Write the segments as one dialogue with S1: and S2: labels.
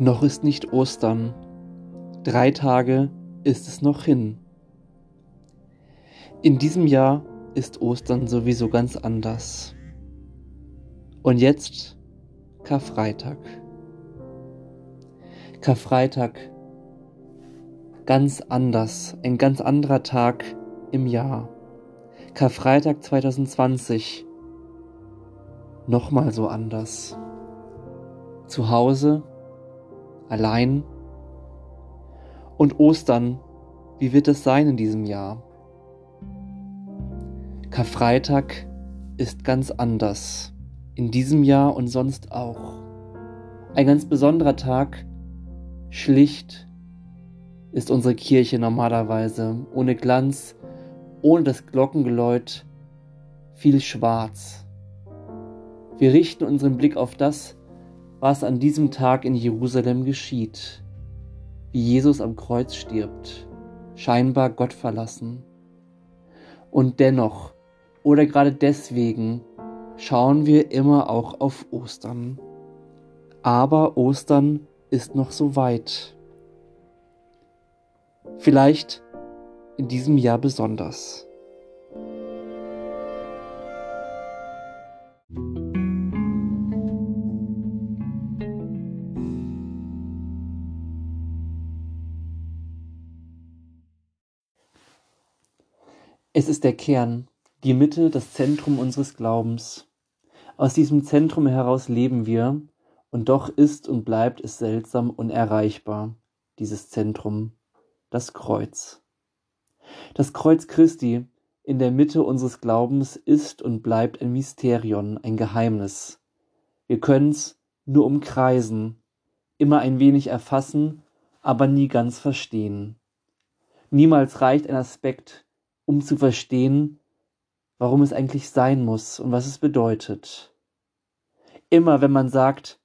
S1: Noch ist nicht Ostern. Drei Tage ist es noch hin. In diesem Jahr ist Ostern sowieso ganz anders. Und jetzt Karfreitag. Karfreitag ganz anders, ein ganz anderer Tag im Jahr. Karfreitag 2020 nochmal so anders. Zu Hause, allein. Und Ostern, wie wird es sein in diesem Jahr? Karfreitag ist ganz anders. In diesem Jahr und sonst auch. Ein ganz besonderer Tag, schlicht ist unsere Kirche normalerweise, ohne Glanz, ohne das Glockengeläut, viel schwarz. Wir richten unseren Blick auf das, was an diesem Tag in Jerusalem geschieht, wie Jesus am Kreuz stirbt, scheinbar Gott verlassen. Und dennoch, oder gerade deswegen, schauen wir immer auch auf Ostern. Aber Ostern ist noch so weit. Vielleicht in diesem Jahr besonders. Es ist der Kern, die Mitte, das Zentrum unseres Glaubens. Aus diesem Zentrum heraus leben wir, und doch ist und bleibt es seltsam unerreichbar, dieses Zentrum, das Kreuz. Das Kreuz Christi in der Mitte unseres Glaubens ist und bleibt ein Mysterion, ein Geheimnis. Wir können's nur umkreisen, immer ein wenig erfassen, aber nie ganz verstehen. Niemals reicht ein Aspekt, um zu verstehen, warum es eigentlich sein muss und was es bedeutet. Immer wenn man sagt,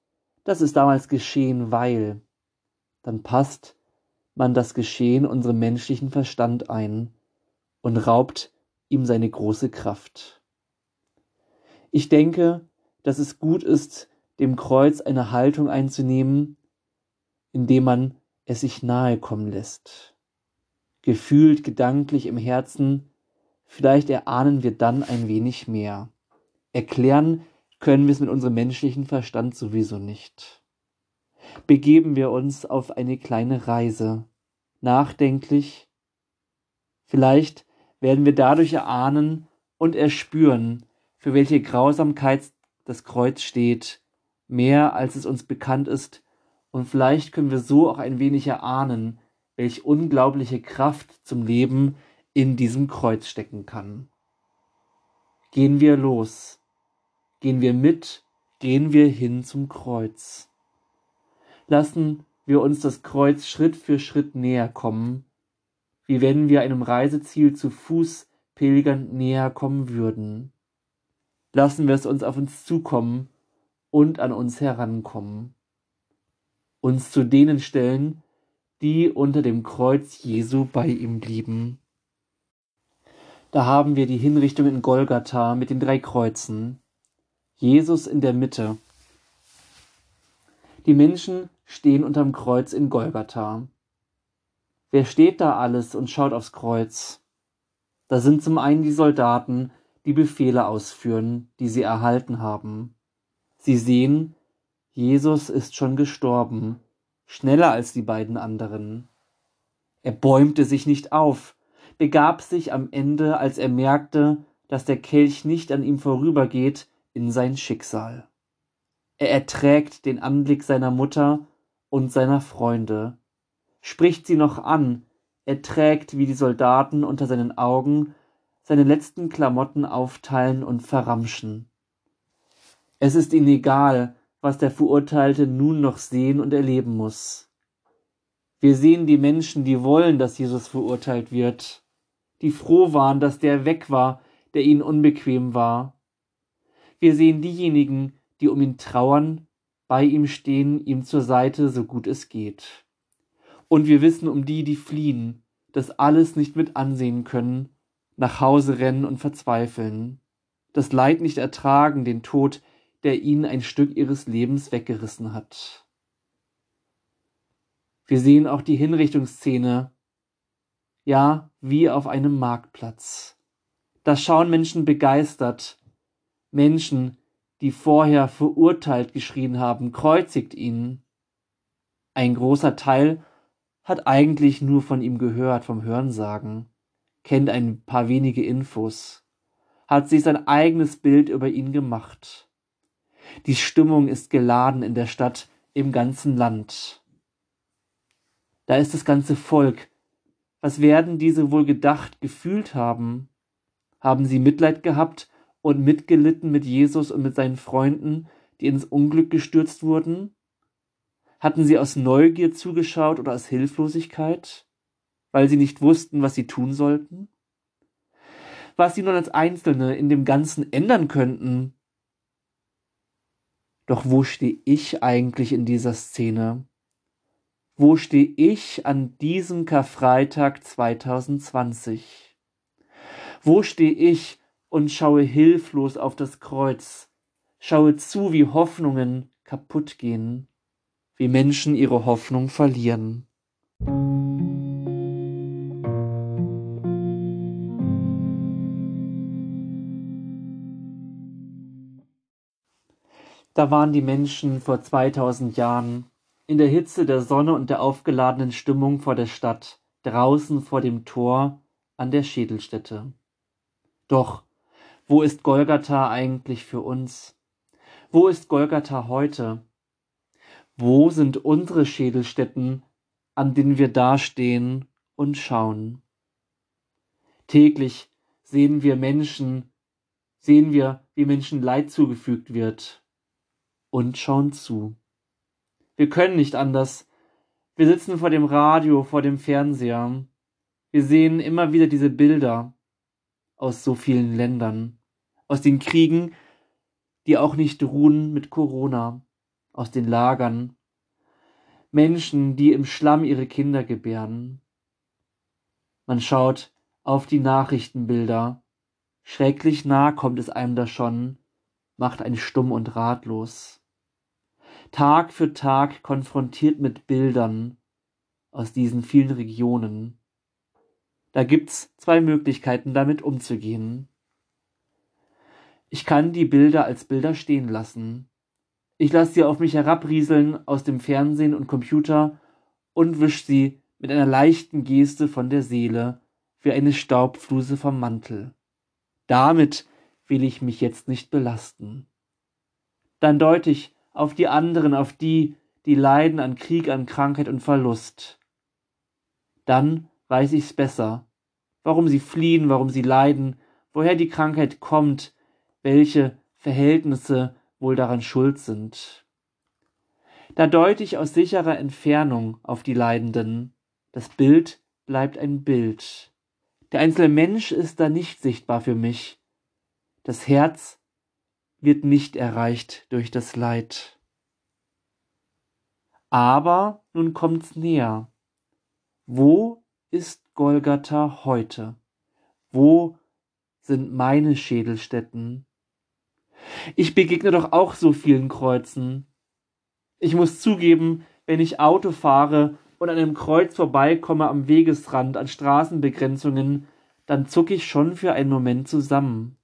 S1: das ist damals geschehen, weil, dann passt man das Geschehen unserem menschlichen Verstand ein und raubt ihm seine große Kraft. Ich denke, dass es gut ist, dem Kreuz eine Haltung einzunehmen, indem man es sich nahe kommen lässt gefühlt, gedanklich im Herzen, vielleicht erahnen wir dann ein wenig mehr. Erklären können wir es mit unserem menschlichen Verstand sowieso nicht. Begeben wir uns auf eine kleine Reise, nachdenklich, vielleicht werden wir dadurch erahnen und erspüren, für welche Grausamkeit das Kreuz steht, mehr als es uns bekannt ist, und vielleicht können wir so auch ein wenig erahnen, welch unglaubliche Kraft zum Leben in diesem Kreuz stecken kann. Gehen wir los, gehen wir mit, gehen wir hin zum Kreuz. Lassen wir uns das Kreuz Schritt für Schritt näher kommen, wie wenn wir einem Reiseziel zu Fuß pilgernd näher kommen würden. Lassen wir es uns auf uns zukommen und an uns herankommen. Uns zu denen stellen, die unter dem Kreuz Jesu bei ihm blieben. Da haben wir die Hinrichtung in Golgatha mit den drei Kreuzen. Jesus in der Mitte. Die Menschen stehen unterm Kreuz in Golgatha. Wer steht da alles und schaut aufs Kreuz? Da sind zum einen die Soldaten, die Befehle ausführen, die sie erhalten haben. Sie sehen, Jesus ist schon gestorben, schneller als die beiden anderen. Er bäumte sich nicht auf, begab sich am Ende, als er merkte, dass der Kelch nicht an ihm vorübergeht, in sein Schicksal. Er erträgt den Anblick seiner Mutter und seiner Freunde, spricht sie noch an, er trägt, wie die Soldaten unter seinen Augen, seine letzten Klamotten aufteilen und verramschen. Es ist ihnen egal, was der Verurteilte nun noch sehen und erleben muss. Wir sehen die Menschen, die wollen, dass Jesus verurteilt wird, die froh waren, dass der weg war, der ihnen unbequem war. Wir sehen diejenigen, die um ihn trauern, bei ihm stehen, ihm zur Seite, so gut es geht. Und wir wissen um die, die fliehen, das alles nicht mit ansehen können, nach Hause rennen und verzweifeln, das Leid nicht ertragen, den Tod der ihnen ein Stück ihres Lebens weggerissen hat. Wir sehen auch die Hinrichtungsszene, ja, wie auf einem Marktplatz. Da schauen Menschen begeistert, Menschen, die vorher verurteilt geschrien haben, kreuzigt ihn. Ein großer Teil hat eigentlich nur von ihm gehört, vom Hörensagen, kennt ein paar wenige Infos, hat sich sein eigenes Bild über ihn gemacht. Die Stimmung ist geladen in der Stadt, im ganzen Land. Da ist das ganze Volk. Was werden diese wohl gedacht, gefühlt haben? Haben sie Mitleid gehabt und mitgelitten mit Jesus und mit seinen Freunden, die ins Unglück gestürzt wurden? Hatten sie aus Neugier zugeschaut oder aus Hilflosigkeit, weil sie nicht wussten, was sie tun sollten? Was sie nun als Einzelne in dem Ganzen ändern könnten? Doch wo stehe ich eigentlich in dieser Szene? Wo stehe ich an diesem Karfreitag 2020? Wo stehe ich und schaue hilflos auf das Kreuz, schaue zu, wie Hoffnungen kaputt gehen, wie Menschen ihre Hoffnung verlieren. Da waren die Menschen vor 2000 Jahren in der Hitze der Sonne und der aufgeladenen Stimmung vor der Stadt, draußen vor dem Tor an der Schädelstätte. Doch, wo ist Golgatha eigentlich für uns? Wo ist Golgatha heute? Wo sind unsere Schädelstätten, an denen wir dastehen und schauen? Täglich sehen wir Menschen, sehen wir, wie Menschen Leid zugefügt wird und schauen zu. Wir können nicht anders. Wir sitzen vor dem Radio, vor dem Fernseher. Wir sehen immer wieder diese Bilder aus so vielen Ländern, aus den Kriegen, die auch nicht ruhen mit Corona, aus den Lagern, Menschen, die im Schlamm ihre Kinder gebären. Man schaut auf die Nachrichtenbilder. Schrecklich nah kommt es einem da schon, macht einen stumm und ratlos. Tag für Tag konfrontiert mit Bildern aus diesen vielen Regionen. Da gibt's zwei Möglichkeiten, damit umzugehen. Ich kann die Bilder als Bilder stehen lassen. Ich lasse sie auf mich herabrieseln aus dem Fernsehen und Computer und wisch sie mit einer leichten Geste von der Seele wie eine Staubfluse vom Mantel. Damit will ich mich jetzt nicht belasten. Dann deute ich auf die anderen, auf die, die leiden an Krieg, an Krankheit und Verlust. Dann weiß ich's besser, warum sie fliehen, warum sie leiden, woher die Krankheit kommt, welche Verhältnisse wohl daran schuld sind. Da deute ich aus sicherer Entfernung auf die Leidenden. Das Bild bleibt ein Bild. Der einzelne Mensch ist da nicht sichtbar für mich. Das Herz wird nicht erreicht durch das Leid. Aber nun kommt's näher. Wo ist Golgatha heute? Wo sind meine Schädelstätten? Ich begegne doch auch so vielen Kreuzen. Ich muss zugeben, wenn ich Auto fahre und an einem Kreuz vorbeikomme am Wegesrand, an Straßenbegrenzungen, dann zucke ich schon für einen Moment zusammen.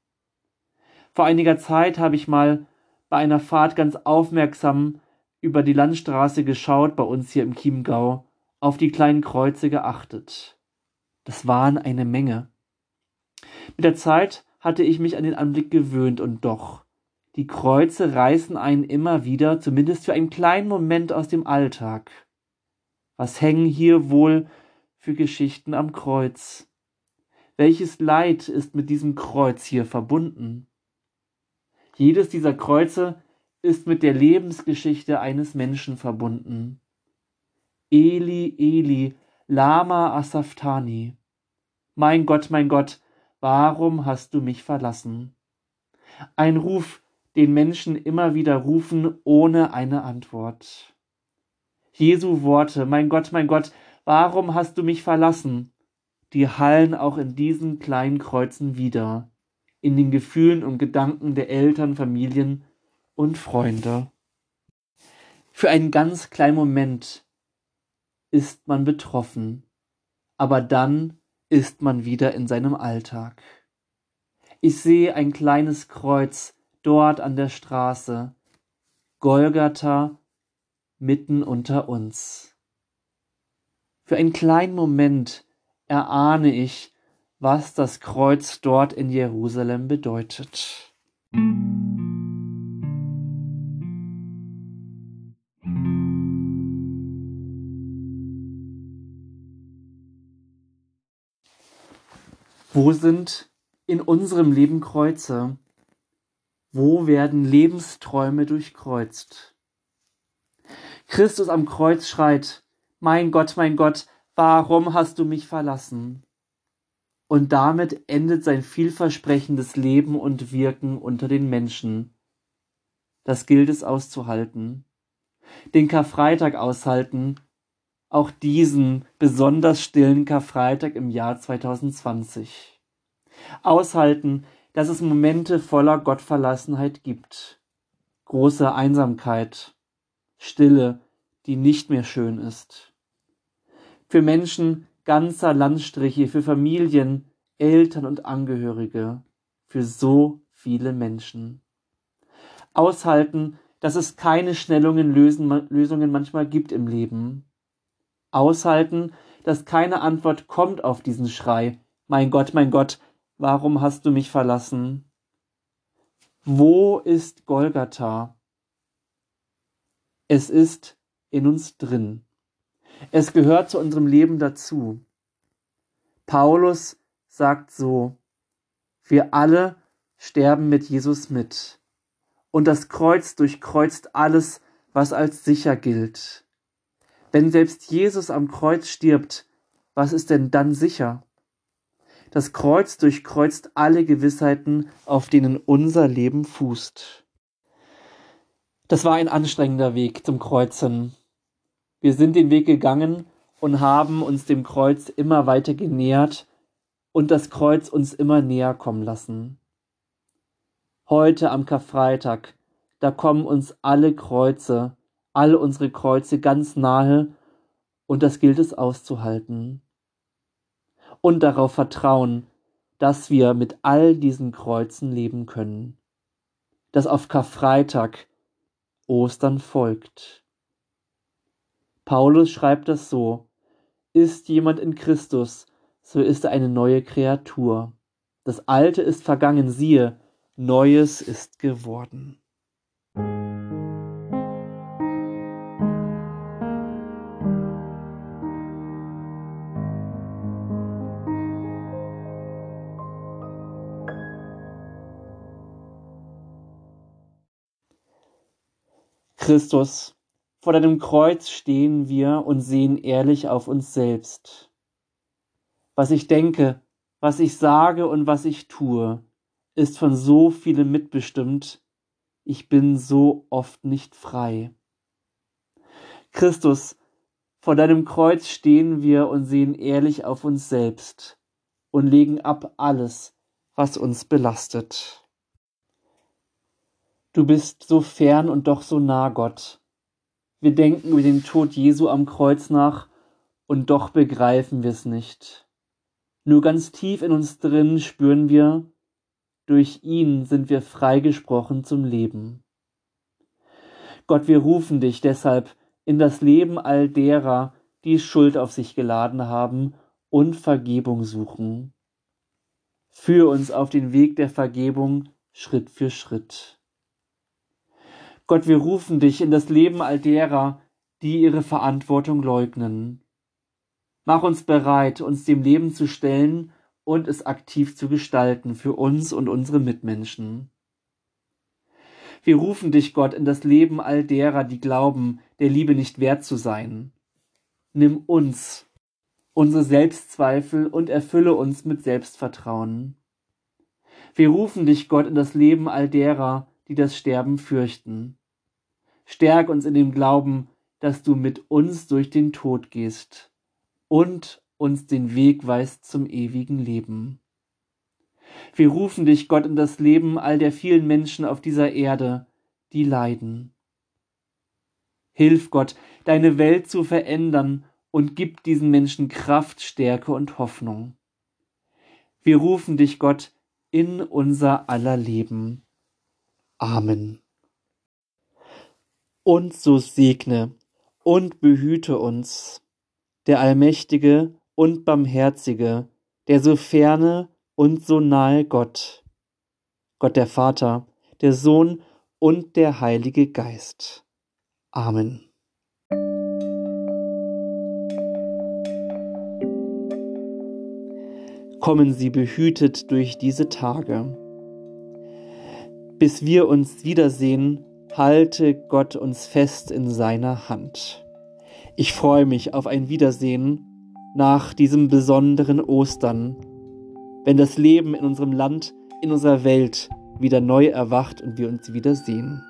S1: Vor einiger Zeit habe ich mal bei einer Fahrt ganz aufmerksam über die Landstraße geschaut, bei uns hier im Chiemgau, auf die kleinen Kreuze geachtet. Das waren eine Menge. Mit der Zeit hatte ich mich an den Anblick gewöhnt und doch, die Kreuze reißen einen immer wieder, zumindest für einen kleinen Moment aus dem Alltag. Was hängen hier wohl für Geschichten am Kreuz? Welches Leid ist mit diesem Kreuz hier verbunden? Jedes dieser Kreuze ist mit der Lebensgeschichte eines Menschen verbunden. Eli, Eli, Lama Asaftani. Mein Gott, mein Gott, warum hast du mich verlassen? Ein Ruf, den Menschen immer wieder rufen, ohne eine Antwort. Jesu Worte, mein Gott, mein Gott, warum hast du mich verlassen? Die hallen auch in diesen kleinen Kreuzen wieder in den Gefühlen und Gedanken der Eltern, Familien und Freunde. Für einen ganz kleinen Moment ist man betroffen, aber dann ist man wieder in seinem Alltag. Ich sehe ein kleines Kreuz dort an der Straße, Golgatha mitten unter uns. Für einen kleinen Moment erahne ich, was das Kreuz dort in Jerusalem bedeutet. Wo sind in unserem Leben Kreuze? Wo werden Lebensträume durchkreuzt? Christus am Kreuz schreit, Mein Gott, mein Gott, warum hast du mich verlassen? Und damit endet sein vielversprechendes Leben und Wirken unter den Menschen. Das gilt es auszuhalten. Den Karfreitag aushalten, auch diesen besonders stillen Karfreitag im Jahr 2020. Aushalten, dass es Momente voller Gottverlassenheit gibt, große Einsamkeit, Stille, die nicht mehr schön ist. Für Menschen ganzer Landstriche, für Familien, Eltern und Angehörige, für so viele Menschen. Aushalten, dass es keine schnellen Lösungen manchmal gibt im Leben, Aushalten, dass keine Antwort kommt auf diesen Schrei. Mein Gott, mein Gott, warum hast du mich verlassen? Wo ist Golgatha? Es ist in uns drin. Es gehört zu unserem Leben dazu. Paulus sagt so, wir alle sterben mit Jesus mit. Und das Kreuz durchkreuzt alles, was als sicher gilt. Wenn selbst Jesus am Kreuz stirbt, was ist denn dann sicher? Das Kreuz durchkreuzt alle Gewissheiten, auf denen unser Leben fußt. Das war ein anstrengender Weg zum Kreuzen. Wir sind den Weg gegangen und haben uns dem Kreuz immer weiter genähert und das Kreuz uns immer näher kommen lassen. Heute am Karfreitag, da kommen uns alle Kreuze all unsere Kreuze ganz nahe, und das gilt es auszuhalten. Und darauf vertrauen, dass wir mit all diesen Kreuzen leben können, dass auf Karfreitag Ostern folgt. Paulus schreibt das so, ist jemand in Christus, so ist er eine neue Kreatur. Das Alte ist vergangen, siehe, Neues ist geworden. Christus, vor deinem Kreuz stehen wir und sehen ehrlich auf uns selbst. Was ich denke, was ich sage und was ich tue, ist von so vielem mitbestimmt, ich bin so oft nicht frei. Christus, vor deinem Kreuz stehen wir und sehen ehrlich auf uns selbst und legen ab alles, was uns belastet. Du bist so fern und doch so nah, Gott. Wir denken über den Tod Jesu am Kreuz nach und doch begreifen wir es nicht. Nur ganz tief in uns drin spüren wir, durch ihn sind wir freigesprochen zum Leben. Gott, wir rufen dich deshalb in das Leben all derer, die Schuld auf sich geladen haben und Vergebung suchen. Führ uns auf den Weg der Vergebung Schritt für Schritt. Gott, wir rufen dich in das Leben all derer, die ihre Verantwortung leugnen. Mach uns bereit, uns dem Leben zu stellen und es aktiv zu gestalten für uns und unsere Mitmenschen. Wir rufen dich, Gott, in das Leben all derer, die glauben, der Liebe nicht wert zu sein. Nimm uns, unsere Selbstzweifel und erfülle uns mit Selbstvertrauen. Wir rufen dich, Gott, in das Leben all derer, die das Sterben fürchten. Stärk uns in dem Glauben, dass du mit uns durch den Tod gehst und uns den Weg weist zum ewigen Leben. Wir rufen dich, Gott, in das Leben all der vielen Menschen auf dieser Erde, die leiden. Hilf Gott, deine Welt zu verändern und gib diesen Menschen Kraft, Stärke und Hoffnung. Wir rufen dich, Gott, in unser aller Leben. Amen. Und so segne und behüte uns der allmächtige und barmherzige, der so ferne und so nahe Gott, Gott der Vater, der Sohn und der Heilige Geist. Amen. Kommen Sie behütet durch diese Tage. Bis wir uns wiedersehen, halte Gott uns fest in seiner Hand. Ich freue mich auf ein Wiedersehen nach diesem besonderen Ostern, wenn das Leben in unserem Land, in unserer Welt wieder neu erwacht und wir uns wiedersehen.